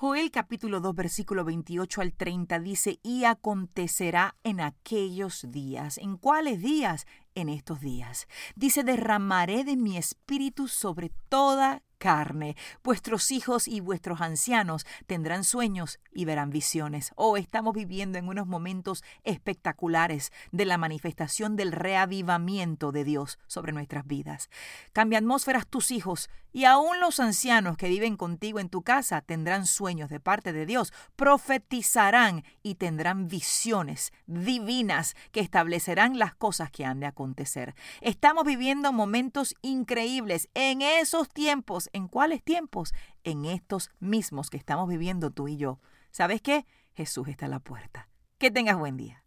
Joel capítulo 2 versículo 28 al 30 dice, y acontecerá en aquellos días. ¿En cuáles días? En estos días. Dice, derramaré de mi espíritu sobre toda carne. Vuestros hijos y vuestros ancianos tendrán sueños y verán visiones. Oh, estamos viviendo en unos momentos espectaculares de la manifestación del reavivamiento de Dios sobre nuestras vidas. Cambia atmósferas tus hijos y aún los ancianos que viven contigo en tu casa tendrán sueños de parte de Dios, profetizarán y tendrán visiones divinas que establecerán las cosas que han de acontecer. Estamos viviendo momentos increíbles en esos tiempos ¿En cuáles tiempos? En estos mismos que estamos viviendo tú y yo. ¿Sabes qué? Jesús está a la puerta. Que tengas buen día.